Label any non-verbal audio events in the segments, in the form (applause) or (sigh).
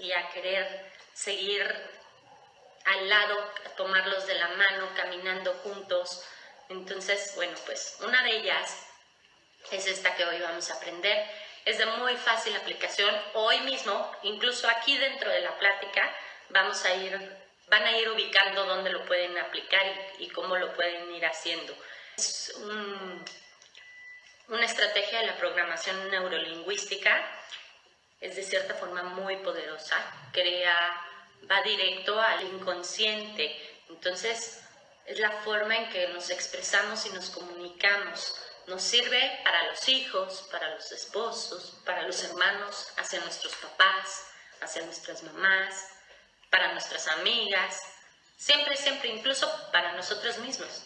y a querer seguir al lado, a tomarlos de la mano, caminando juntos. Entonces, bueno, pues una de ellas es esta que hoy vamos a aprender. Es de muy fácil aplicación. Hoy mismo, incluso aquí dentro de la plática, vamos a ir, van a ir ubicando dónde lo pueden aplicar y, cómo lo pueden ir haciendo. Es una estrategia de la programación neurolingüística. Es de cierta forma muy poderosa. Crea, va directo al inconsciente. Entonces, es la forma en que nos expresamos y nos comunicamos nos sirve para los hijos, para los esposos, para los hermanos, hacia nuestros papás, hacia nuestras mamás, para nuestras amigas, siempre, siempre, incluso para nosotros mismos.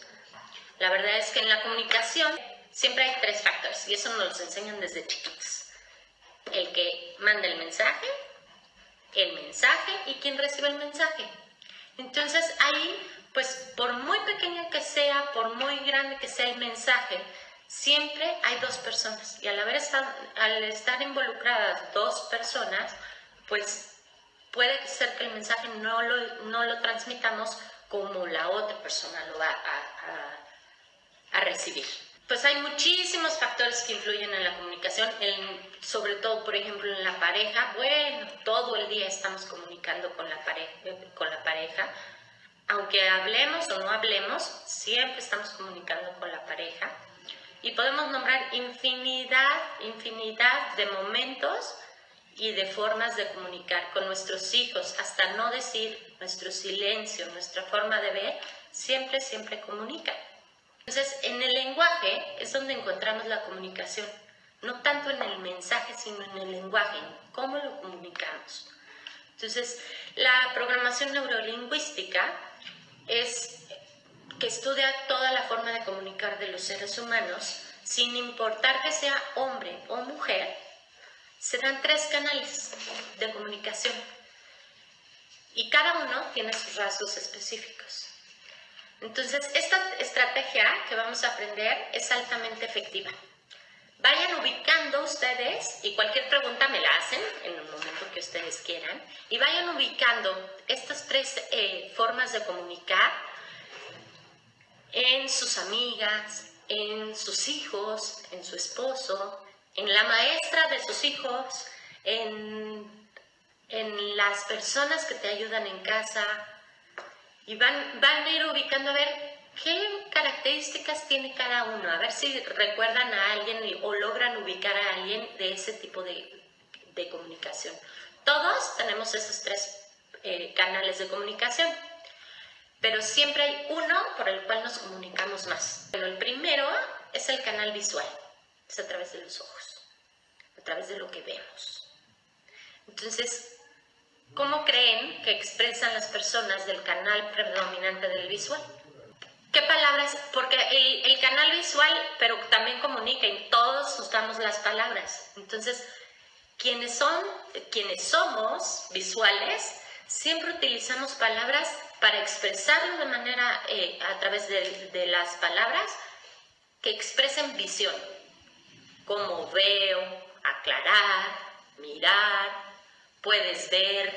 La verdad es que en la comunicación siempre hay tres factores y eso nos los enseñan desde chiquitos. El que manda el mensaje, el mensaje y quien recibe el mensaje. Entonces ahí, pues por muy pequeña que sea, por muy grande que sea el mensaje, siempre hay dos personas y al, haber al estar involucradas dos personas, pues puede ser que el mensaje no lo, no lo transmitamos como la otra persona lo va a, recibir. Pues hay muchísimos factores que influyen en la comunicación, sobre todo, por ejemplo, en la pareja. Bueno, todo el día estamos comunicando con la, pareja, con la pareja. Aunque hablemos o no hablemos, siempre estamos comunicando con la pareja y podemos nombrar infinidad, infinidad de momentos y de formas de comunicar con nuestros hijos, hasta no decir nuestro silencio, nuestra forma de ver, siempre, siempre comunica. Entonces, en el lenguaje es donde encontramos la comunicación, no tanto en el mensaje, sino en el lenguaje, en cómo lo comunicamos. Entonces, la programación neurolingüística es que estudia toda la forma de comunicar de los seres humanos, sin importar que sea hombre o mujer, se dan tres canales de comunicación y cada uno tiene sus rasgos específicos. Entonces, esta estrategia que vamos a aprender es altamente efectiva. Vayan ubicando ustedes, y cualquier pregunta me la hacen en el momento que ustedes quieran, y vayan ubicando estas tres eh, formas de comunicar en sus amigas, en sus hijos, en su esposo, en la maestra de sus hijos, en, en las personas que te ayudan en casa. Y van, van a ir ubicando a ver qué características tiene cada uno, a ver si recuerdan a alguien o logran ubicar a alguien de ese tipo de, de comunicación. Todos tenemos esos tres eh, canales de comunicación pero siempre hay uno por el cual nos comunicamos más. Bueno, el primero es el canal visual, es a través de los ojos, a través de lo que vemos. Entonces, ¿cómo creen que expresan las personas del canal predominante del visual? ¿Qué palabras? Porque el, canal visual, pero también comunica y todos usamos las palabras. Entonces, quienes son, quienes somos visuales, siempre utilizamos palabras para expresarlo de manera, eh, a través de, las palabras, que expresen visión, como veo, aclarar, mirar, puedes ver,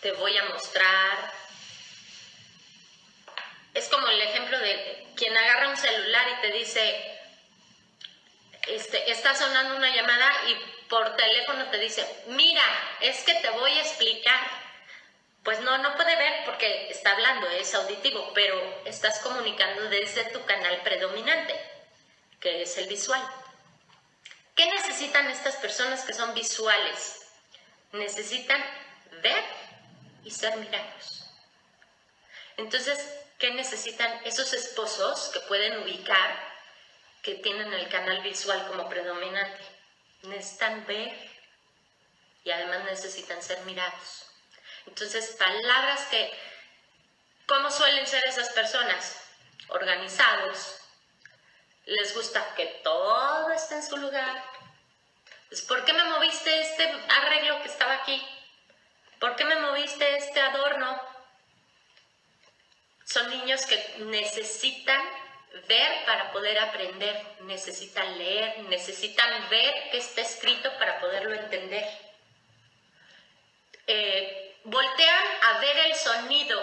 te voy a mostrar. Es como el ejemplo de quien agarra un celular y te dice, este, está sonando una llamada y por teléfono te dice, mira, es que te voy a explicar pues no, no puede ver porque está hablando, es auditivo, pero estás comunicando desde tu canal predominante, que es el visual. ¿Qué necesitan estas personas que son visuales? Necesitan ver y ser mirados. Entonces, ¿qué necesitan esos esposos que pueden ubicar, que tienen el canal visual como predominante? Necesitan ver y además necesitan ser mirados. Entonces, palabras que, ¿cómo suelen ser esas personas? Organizados, les gusta que todo esté en su lugar, ¿Por qué me moviste este arreglo que estaba aquí? ¿Por qué me moviste este adorno? Son niños que necesitan ver para poder aprender, necesitan leer, necesitan ver qué está escrito para poderlo entender. Eh, voltean a ver el sonido.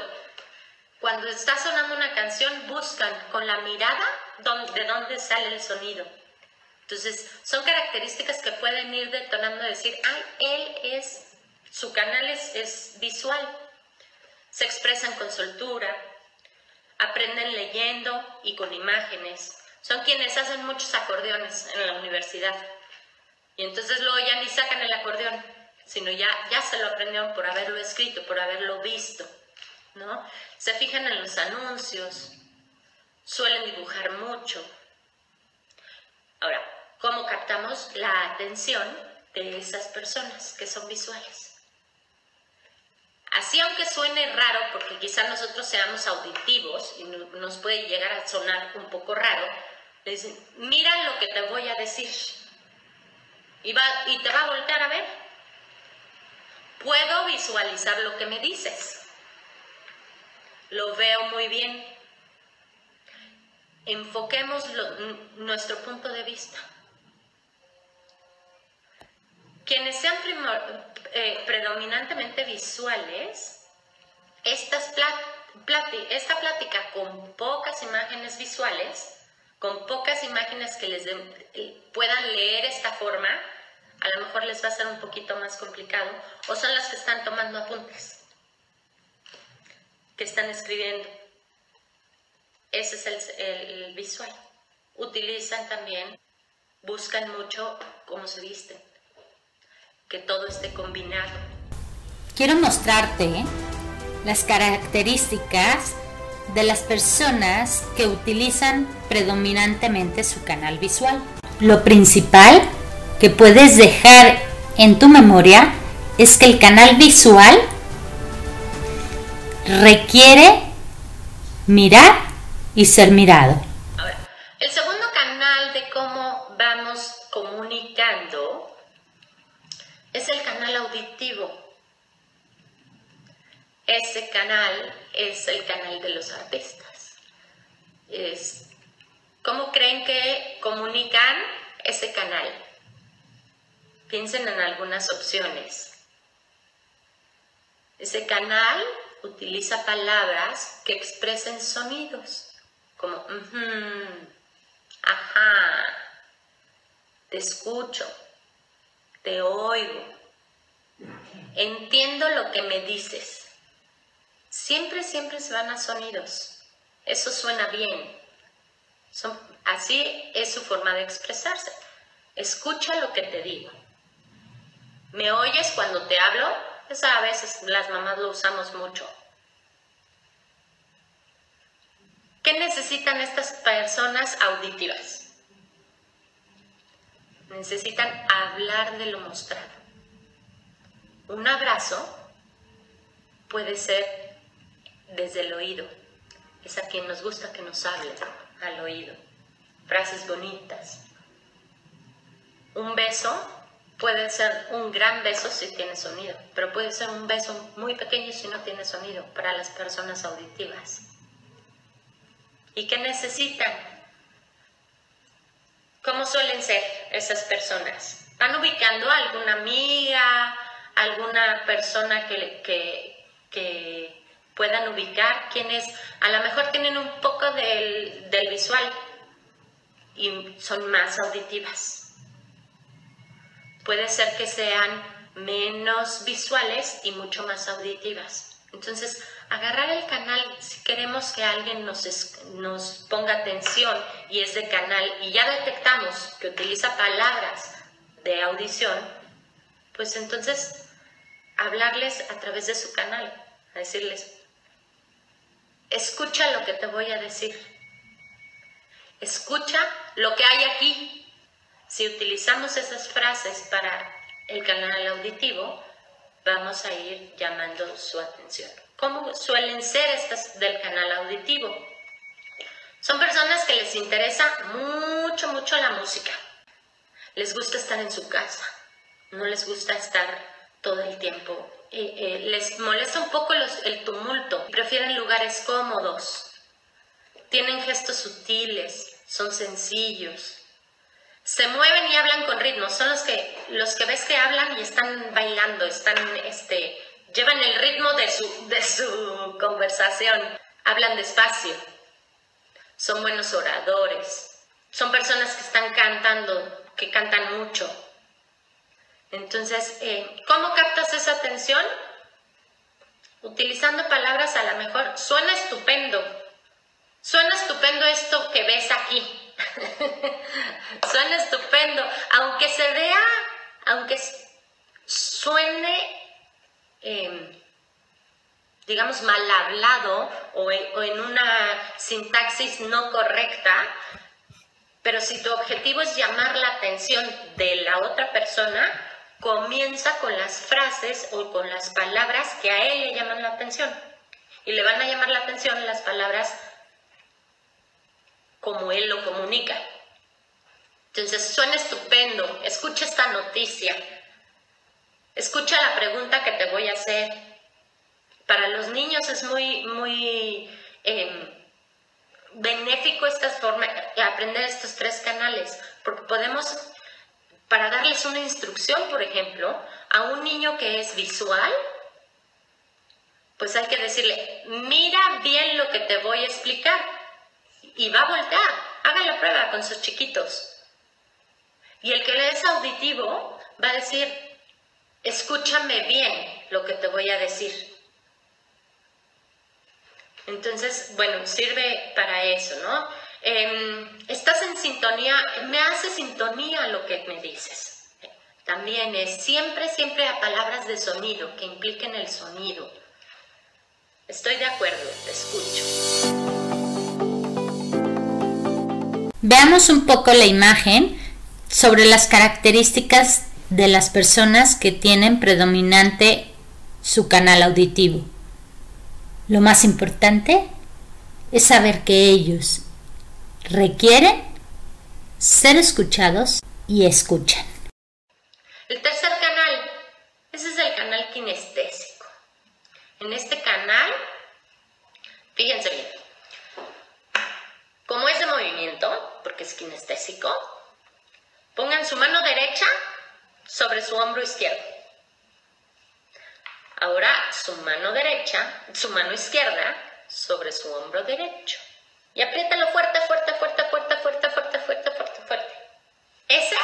Cuando está sonando una canción, buscan con la mirada de dónde sale el sonido. Entonces, son características que pueden ir detonando, decir, ay, él es, su canal es, es visual. Se expresan con soltura, aprenden leyendo y con imágenes. Son quienes hacen muchos acordeones en la universidad. Y entonces luego ya ni sacan el acordeón, sino ya, ya se lo aprendieron por haberlo escrito, por haberlo visto. ¿no? Se fijan en los anuncios, suelen dibujar mucho. Ahora, ¿cómo captamos la atención de esas personas que son visuales? Así aunque suene raro, porque quizá nosotros seamos auditivos y nos puede llegar a sonar un poco raro, le dicen, mira lo que te voy a decir. Y, y te va a voltear a ver. Puedo visualizar lo que me dices. Lo veo muy bien. Enfoquemos nuestro punto de vista. Quienes sean eh, predominantemente visuales, esta plática con pocas imágenes visuales, con pocas imágenes que les puedan leer esta forma, a lo mejor les va a ser un poquito más complicado, o son las que están tomando apuntes, que están escribiendo. Ese es el visual. Utilizan también, buscan mucho cómo se visten que todo esté combinado. Quiero mostrarte las características de las personas que utilizan predominantemente su canal visual. Lo principal que puedes dejar en tu memoria es que el canal visual requiere mirar y ser mirado. el segundo canal de cómo vamos comunicando es el canal auditivo. Ese canal es el canal de los artistas. ¿Cómo creen que comunican ese canal? Piensen en algunas opciones. Ese canal utiliza palabras que expresen sonidos, como ajá, te escucho, te oigo, entiendo lo que me dices. Siempre, siempre se van a sonidos. Eso suena bien. así es su forma de expresarse. Escucha lo que te digo. ¿Me oyes cuando te hablo? Eso a veces las mamás lo usamos mucho. ¿Qué necesitan estas personas auditivas? necesitan hablar de lo mostrado. Un abrazo puede ser desde el oído. Es a quien nos gusta que nos hable al oído. Frases bonitas. Un beso puede ser un gran beso si tiene sonido, pero puede ser un beso muy pequeño si no tiene sonido para las personas auditivas. ¿Y qué necesitan? ¿Cómo suelen ser esas personas? ¿Van ubicando a alguna amiga, alguna persona que, que, puedan ubicar? Quienes a lo mejor tienen un poco del, del visual y son más auditivas. Puede ser que sean menos visuales y mucho más auditivas. Entonces, agarrar el canal, si queremos que alguien nos, nos ponga atención y es de canal y ya detectamos que utiliza palabras de audición, pues entonces hablarles a través de su canal, a decirles, escucha lo que te voy a decir, escucha lo que hay aquí. Si utilizamos esas frases para el canal auditivo, vamos a ir llamando su atención. ¿Cómo suelen ser estas del canal auditivo? Son personas que les interesa mucho, mucho la música. les gusta estar en su casa, no les gusta estar todo el tiempo. Eh, eh, les molesta un poco el tumulto, prefieren lugares cómodos, tienen gestos sutiles, son sencillos, se mueven y hablan con ritmo, son los que, los que ves que hablan y están bailando, están, este, llevan el ritmo de su, de su conversación, hablan despacio, son buenos oradores, son personas que están cantando, que cantan mucho. Entonces, eh, ¿cómo captas esa atención? Utilizando palabras a lo mejor, suena estupendo, suena estupendo esto que ves aquí, (laughs) Suena estupendo, aunque se vea, aunque suene, em, digamos, mal hablado o en, una sintaxis no correcta, pero si tu objetivo es llamar la atención de la otra persona, comienza con las frases o con las palabras que a él le llaman la atención. Y le van a llamar la atención las palabras como él lo comunica. Entonces, suena estupendo, escucha esta noticia, escucha la pregunta que te voy a hacer. Para los niños es muy, muy em, benéfico esta forma, aprender estos tres canales, porque podemos, para darles una instrucción, por ejemplo, a un niño que es visual, pues hay que decirle, mira bien lo que te voy a explicar y va a voltear. Haga la prueba con sus chiquitos. Y el que le es auditivo va a decir, escúchame bien lo que te voy a decir. Entonces, bueno, sirve para eso, ¿no? Em, estás en sintonía, me hace sintonía lo que me dices. También es siempre, siempre a palabras de sonido, que impliquen el sonido. Estoy de acuerdo, te escucho. Veamos un poco la imagen sobre las características de las personas que tienen predominante su canal auditivo. Lo más importante es saber que ellos requieren ser escuchados y escuchan. El tercer canal, ese es el canal kinestésico. En este canal, fíjense bien, como es de movimiento, porque es kinestésico, pongan su mano derecha sobre su hombro izquierdo. Ahora su mano derecha, su mano izquierda sobre su hombro derecho. Y apriétalo fuerte, fuerte, fuerte, fuerte, fuerte, fuerte, fuerte, fuerte, fuerte. Ese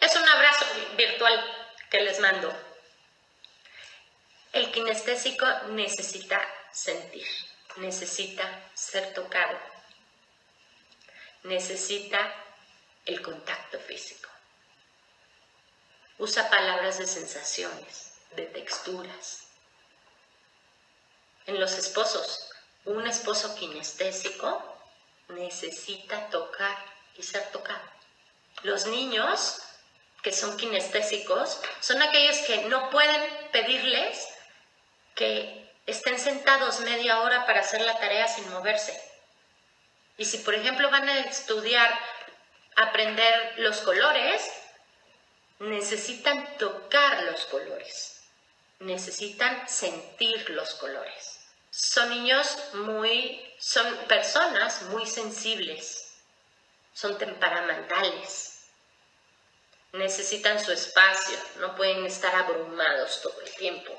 es un abrazo virtual que les mando. El kinestésico necesita sentir, necesita ser tocado, necesita el contacto físico. Usa palabras de sensaciones, de texturas. En los esposos, un esposo kinestésico necesita tocar y ser tocado. Los niños que son kinestésicos son aquellos que no pueden pedirles que estén sentados media hora para hacer la tarea sin moverse. Y si, por ejemplo, van a estudiar, aprender los colores, necesitan tocar los colores, necesitan sentir los colores. Son niños muy, son personas muy sensibles, son temperamentales, necesitan su espacio, no pueden estar abrumados todo el tiempo.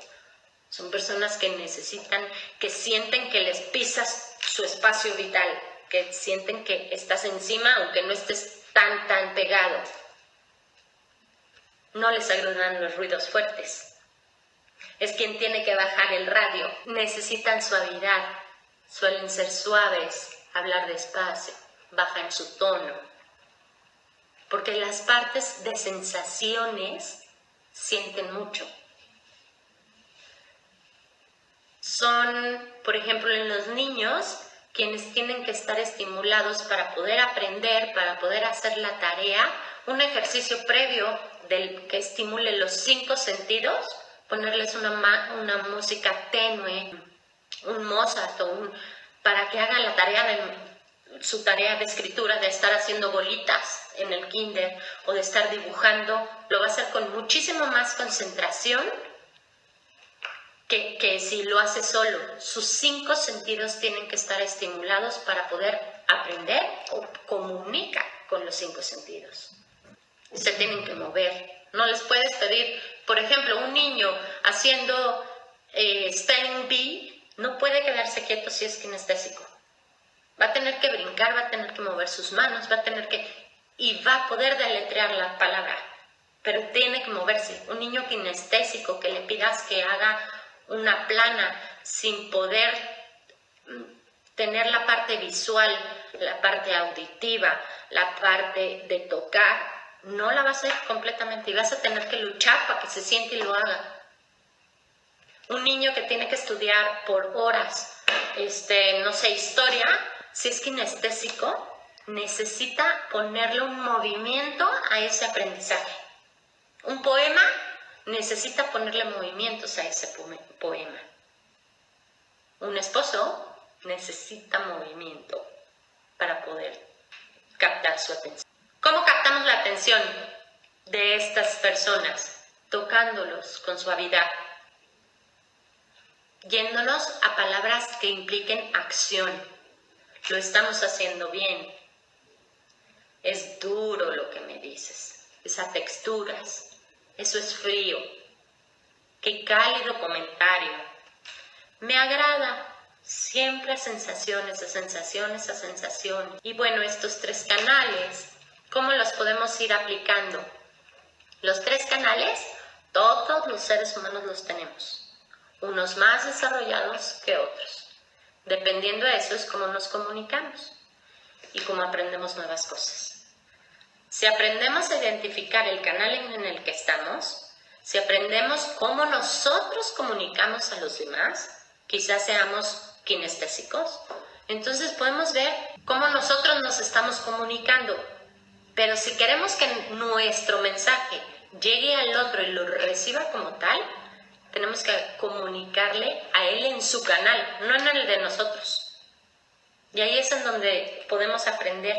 Son personas que necesitan, que sienten que les pisas su espacio vital, que sienten que estás encima aunque no estés tan, tan pegado. No les agradan los ruidos fuertes. Es quien tiene que bajar el radio. Necesitan suavidad. Suelen ser suaves, hablar despacio, bajan su tono. Porque las partes de sensaciones sienten mucho. Son, por ejemplo, en los niños, quienes tienen que estar estimulados para poder aprender, para poder hacer la tarea, un ejercicio previo del que estimule los cinco sentidos, ponerles una, una música tenue, un Mozart o para que hagan la tarea su tarea de escritura, de estar haciendo bolitas en el kinder o de estar dibujando, lo va a hacer con muchísimo más concentración que, que si lo hace solo. Sus cinco sentidos tienen que estar estimulados para poder aprender o comunicar con los cinco sentidos. Se tienen que mover. No les puedes pedir, por ejemplo, un niño haciendo eh, bee no puede quedarse quieto si es kinestésico. Va a tener que brincar, va a tener que mover sus manos, va a tener que... y va a poder deletrear la palabra, pero tiene que moverse. Un niño kinestésico que le pidas que haga una plana sin poder mm, tener la parte visual, la parte auditiva, la parte de tocar, no la vas a hacer completamente y vas a tener que luchar para que se siente y lo haga. Un niño que tiene que estudiar por horas, este, no sé, historia, si es kinestésico, necesita ponerle un movimiento a ese aprendizaje. Un poema necesita ponerle movimientos a ese poema. Un esposo necesita movimiento para poder captar su atención. ¿Cómo captamos la atención de estas personas? Tocándolos con suavidad, yéndonos a palabras que impliquen acción. Lo estamos haciendo bien. Es duro lo que me dices. Es a texturas. Eso es frío. Qué cálido comentario. Me agrada. Siempre a sensaciones, a sensaciones, a sensaciones. Y bueno, estos tres canales, ¿cómo los podemos ir aplicando? Los tres canales, todos los seres humanos los tenemos unos más desarrollados que otros. Dependiendo de eso es cómo nos comunicamos y cómo aprendemos nuevas cosas. Si aprendemos a identificar el canal en el que estamos, si aprendemos cómo nosotros comunicamos a los demás, quizás seamos kinestésicos, entonces podemos ver cómo nosotros nos estamos comunicando. Pero si queremos que nuestro mensaje llegue al otro y lo reciba como tal, tenemos que comunicarle a él en su canal, no en el de nosotros. Y ahí es en donde podemos aprender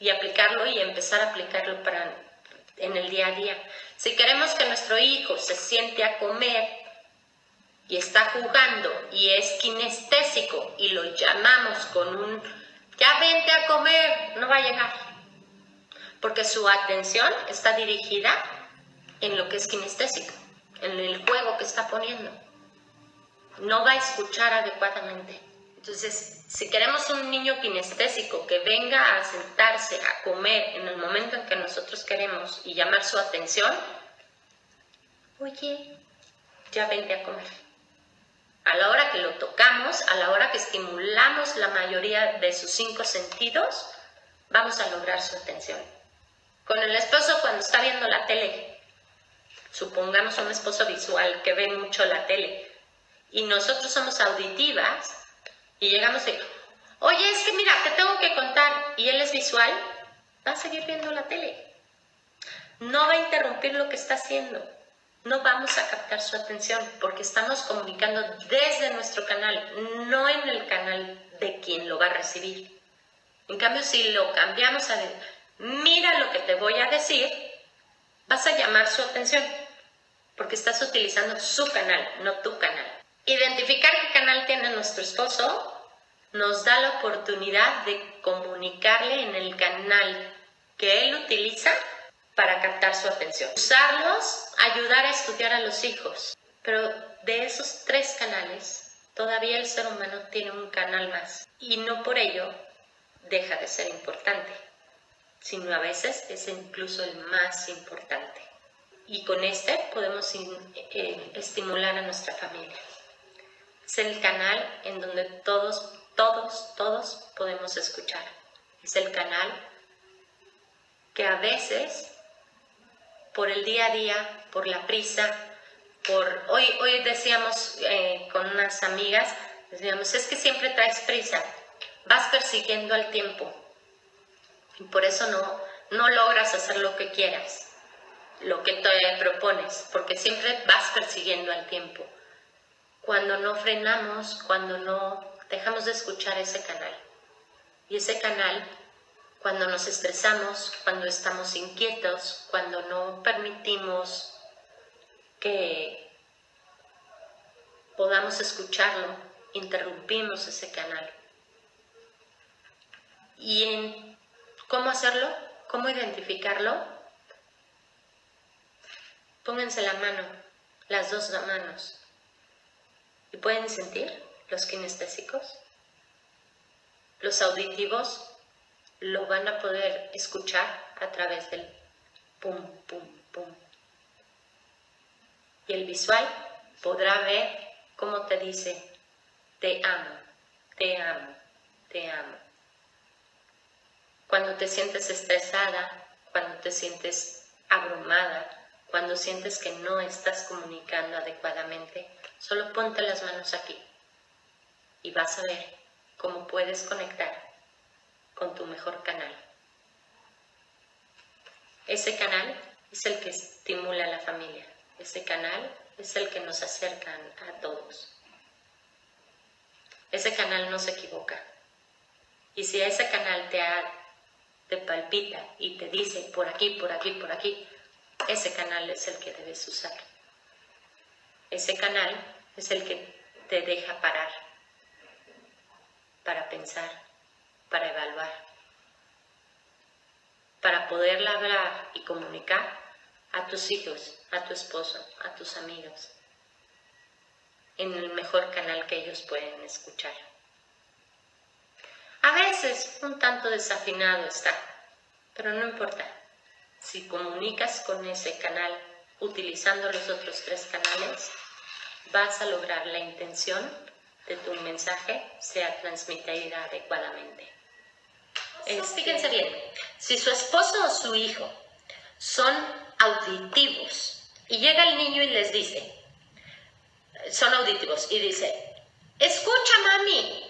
y aplicarlo y empezar a aplicarlo para, en el día a día. Si queremos que nuestro hijo se siente a comer y está jugando y es kinestésico y lo llamamos con un ya vente a comer, no va a llegar. Porque su atención está dirigida en lo que es kinestésico en el juego que está poniendo. No va a escuchar adecuadamente. Entonces, si queremos un niño kinestésico que venga a sentarse a comer en el momento en que nosotros queremos y llamar su atención, oye, ya vente a comer. A la hora que lo tocamos, a la hora que estimulamos la mayoría de sus cinco sentidos, vamos a lograr su atención. Con el esposo cuando está viendo la tele, supongamos un esposo visual que ve mucho la tele y nosotros somos auditivas y llegamos y, oye, es que mira, te tengo que contar y él es visual, va a seguir viendo la tele. No va a interrumpir lo que está haciendo. No vamos a captar su atención porque estamos comunicando desde nuestro canal, no en el canal de quien lo va a recibir. En cambio, si lo cambiamos a, mira lo que te voy a decir, vas a llamar su atención porque estás utilizando su canal, no tu canal. Identificar qué canal tiene nuestro esposo nos da la oportunidad de comunicarle en el canal que él utiliza para captar su atención. Usarlos, ayudar a estudiar a los hijos. Pero de esos tres canales, todavía el ser humano tiene un canal más. Y no por ello deja de ser importante, sino a veces es incluso el más importante y con este podemos eh, estimular a nuestra familia. Es el canal en donde todos, todos, todos podemos escuchar. Es el canal que a veces, por el día a día, por la prisa, por... Hoy, hoy decíamos eh, con unas amigas, decíamos, es que siempre traes prisa, vas persiguiendo al tiempo y por eso no, no logras hacer lo que quieras lo que te propones, porque siempre vas persiguiendo al tiempo. Cuando no frenamos, cuando no dejamos de escuchar ese canal. Y ese canal, cuando nos estresamos, cuando estamos inquietos, cuando no permitimos que podamos escucharlo, interrumpimos ese canal. ¿Y en cómo hacerlo? ¿Cómo identificarlo? Pónganse la mano, las dos manos. ¿Y pueden sentir los kinestésicos? Los auditivos lo van a poder escuchar a través del pum, pum, pum. Y el visual podrá ver cómo te dice, te amo, te amo, te amo. Cuando te sientes estresada, cuando te sientes abrumada, cuando sientes que no estás comunicando adecuadamente, solo ponte las manos aquí y vas a ver cómo puedes conectar con tu mejor canal. Ese canal es el que estimula a la familia, ese canal es el que nos acerca a todos. Ese canal no se equivoca. Y si ese canal te, te palpita y te dice por aquí, por aquí, por aquí, ese canal es el que debes usar. Ese canal es el que te deja parar para pensar, para evaluar, para poder hablar y comunicar a tus hijos, a tu esposo, a tus amigos, en el mejor canal que ellos pueden escuchar. A veces un tanto desafinado está, pero no importa. Si comunicas con ese canal utilizando los otros tres canales, vas a lograr la intención de tu mensaje sea transmitida adecuadamente. fíjense bien, si su esposo o su hijo son auditivos y llega el niño y les dice, son auditivos y dice, escucha mami,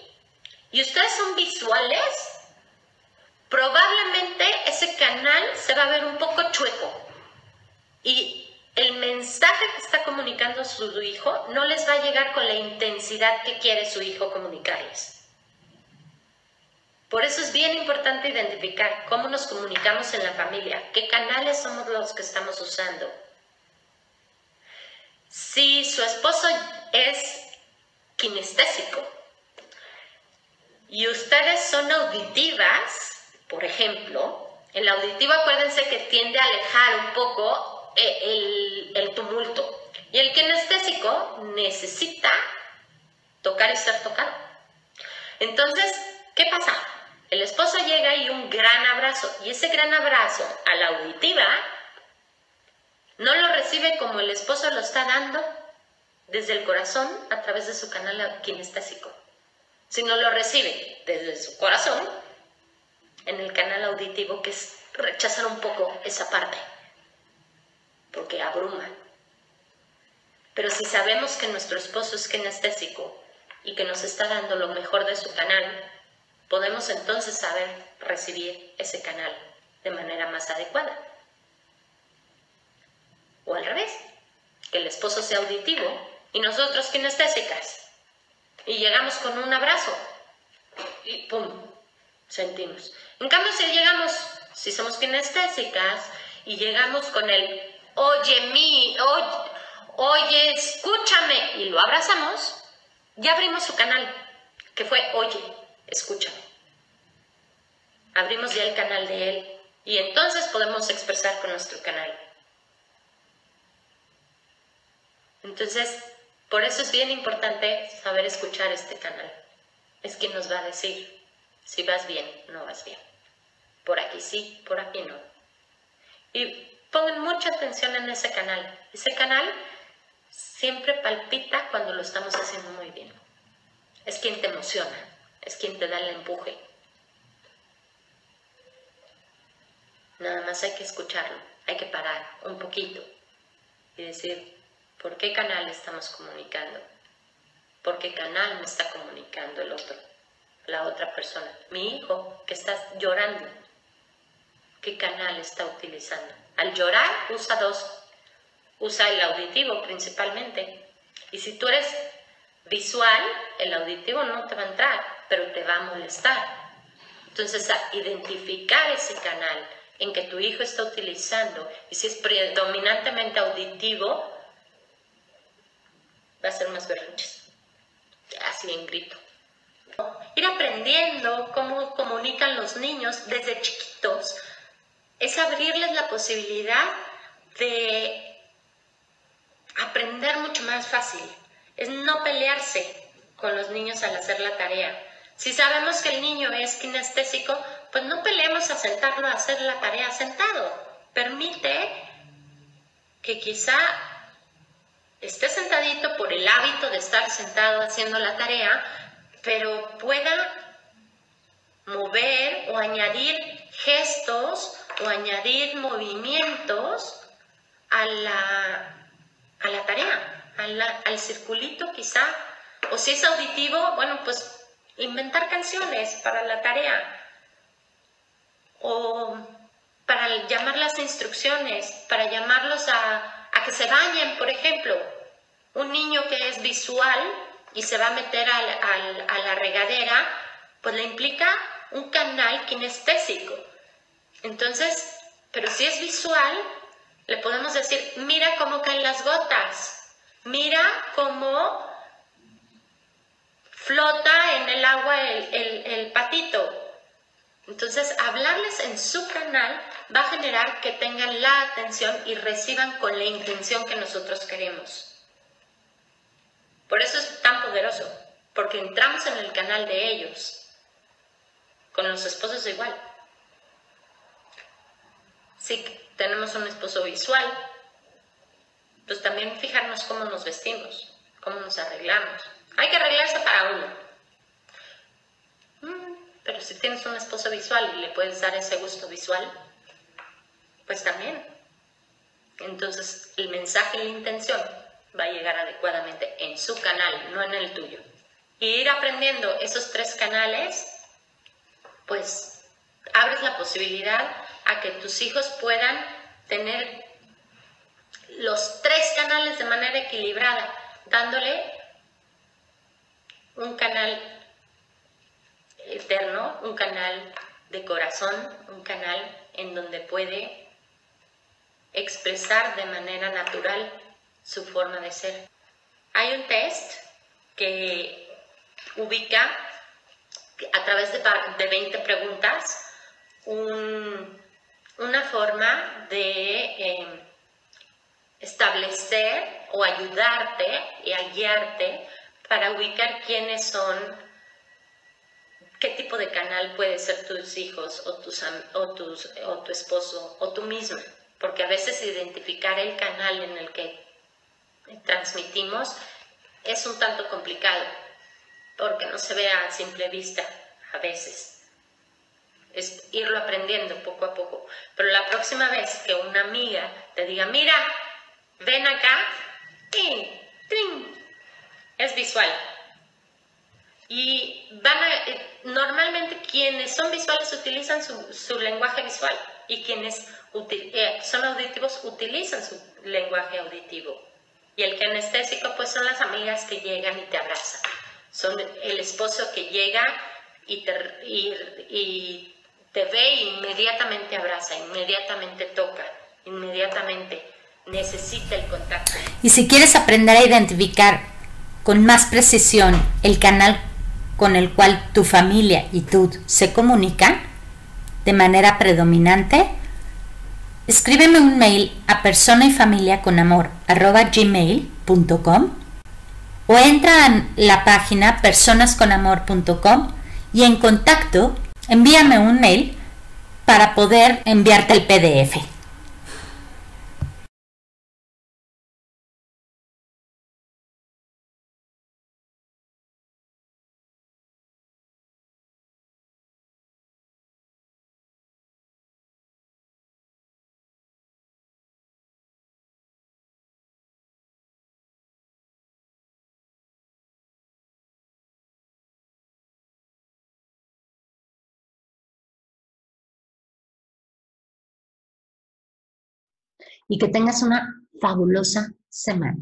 y ustedes son visuales, probablemente ese canal se va a ver un poco chueco y el mensaje que está comunicando su hijo no les va a llegar con la intensidad que quiere su hijo comunicarles. Por eso es bien importante identificar cómo nos comunicamos en la familia, qué canales somos los que estamos usando. Si su esposo es kinestésico y ustedes son auditivas, por ejemplo, el auditivo acuérdense que tiende a alejar un poco eh, el, tumulto. Y el kinestésico necesita tocar y ser tocado. Entonces, ¿qué pasa? El esposo llega y un gran abrazo. Y ese gran abrazo a la auditiva no lo recibe como el esposo lo está dando desde el corazón a través de su canal kinestésico, sino lo recibe desde su corazón en el canal auditivo, que es rechazar un poco esa parte porque abruma. Pero si sabemos que nuestro esposo es kinestésico y que nos está dando lo mejor de su canal, podemos entonces saber recibir ese canal de manera más adecuada. O al revés, que el esposo sea auditivo y nosotros kinestésicas. Y llegamos con un abrazo y ¡pum! Sentimos. En cambio, si llegamos, si somos kinestésicas y llegamos con el oye, mi, oye, oye, escúchame, y lo abrazamos, ya abrimos su canal, que fue, oye, escúchame. Abrimos ya el canal de él y entonces podemos expresar con nuestro canal. Entonces, por eso es bien importante saber escuchar este canal. Es quien nos va a decir si vas bien, no vas bien. Por aquí sí, por aquí no. Y Pongan mucha atención en ese canal. Ese canal siempre palpita cuando lo estamos haciendo muy bien. Es quien te emociona, es quien te da el empuje. Nada más hay que escucharlo, hay que parar un poquito y decir, ¿por qué canal estamos comunicando? ¿Por qué canal me está comunicando el otro, la otra persona? Mi hijo que está llorando, ¿qué canal está utilizando? Al llorar, usa dos. Usa el auditivo principalmente. Y si tú eres visual, el auditivo no te va a entrar, pero te va a molestar. Entonces, identificar ese canal en que tu hijo está utilizando, y si es predominantemente auditivo, va a ser más berrinches, así en grito. Ir aprendiendo cómo comunican los niños desde chiquitos es abrirles la posibilidad de aprender mucho más fácil, es no pelearse con los niños al hacer la tarea. Si sabemos que el niño es kinestésico, pues no peleemos a sentarlo a hacer la tarea sentado. Permite que quizá esté sentadito por el hábito de estar sentado haciendo la tarea, pero pueda mover o añadir gestos o añadir movimientos a la, a la tarea, al circulito quizá. O si es auditivo, bueno, pues inventar canciones para la tarea o para llamar las instrucciones, para llamarlos a, a que se bañen, por ejemplo. Un niño que es visual y se va a meter a la regadera, pues le implica un canal kinestésico. Entonces, pero si es visual, le podemos decir, mira cómo caen las gotas, mira cómo flota en el agua el, patito. Entonces, hablarles en su canal va a generar que tengan la atención y reciban con la intención que nosotros queremos. Por eso es tan poderoso, porque entramos en el canal de ellos. Con los esposos igual. Si tenemos un esposo visual, pues también fijarnos cómo nos vestimos, cómo nos arreglamos. Hay que arreglarse para uno. Pero si tienes un esposo visual y le puedes dar ese gusto visual, pues también. Entonces el mensaje y la intención va a llegar adecuadamente en su canal, no en el tuyo. Y ir aprendiendo esos tres canales, pues abres la posibilidad a que tus hijos puedan tener los tres canales de manera equilibrada, dándole un canal eterno, un canal de corazón, un canal en donde puede expresar de manera natural su forma de ser. Hay un test que ubica a través de, 20 preguntas una forma de em, establecer o ayudarte y guiarte para ubicar quiénes son, qué tipo de canal puede ser tus hijos o, tus, o, tus, o tu esposo o tú misma. Porque a veces identificar el canal en el que transmitimos es un tanto complicado, porque no se ve a simple vista a veces. Es irlo aprendiendo poco a poco. Pero la próxima vez que una amiga te diga, mira, ven acá. ¡ting! es visual. Y van a, eh, normalmente quienes son visuales utilizan su, lenguaje visual y quienes eh, son auditivos utilizan su lenguaje auditivo. Y el kinestésico pues son las amigas que llegan y te abrazan. Son el esposo que llega y te, y te ve e inmediatamente abraza, inmediatamente toca, inmediatamente necesita el contacto. Y si quieres aprender a identificar con más precisión el canal con el cual tu familia y tú se comunican de manera predominante, escríbeme un mail a persona y familia con amor gmail.com o entra en la página personasconamor.com y en contacto envíame un mail para poder enviarte el PDF. Y que tengas una fabulosa semana.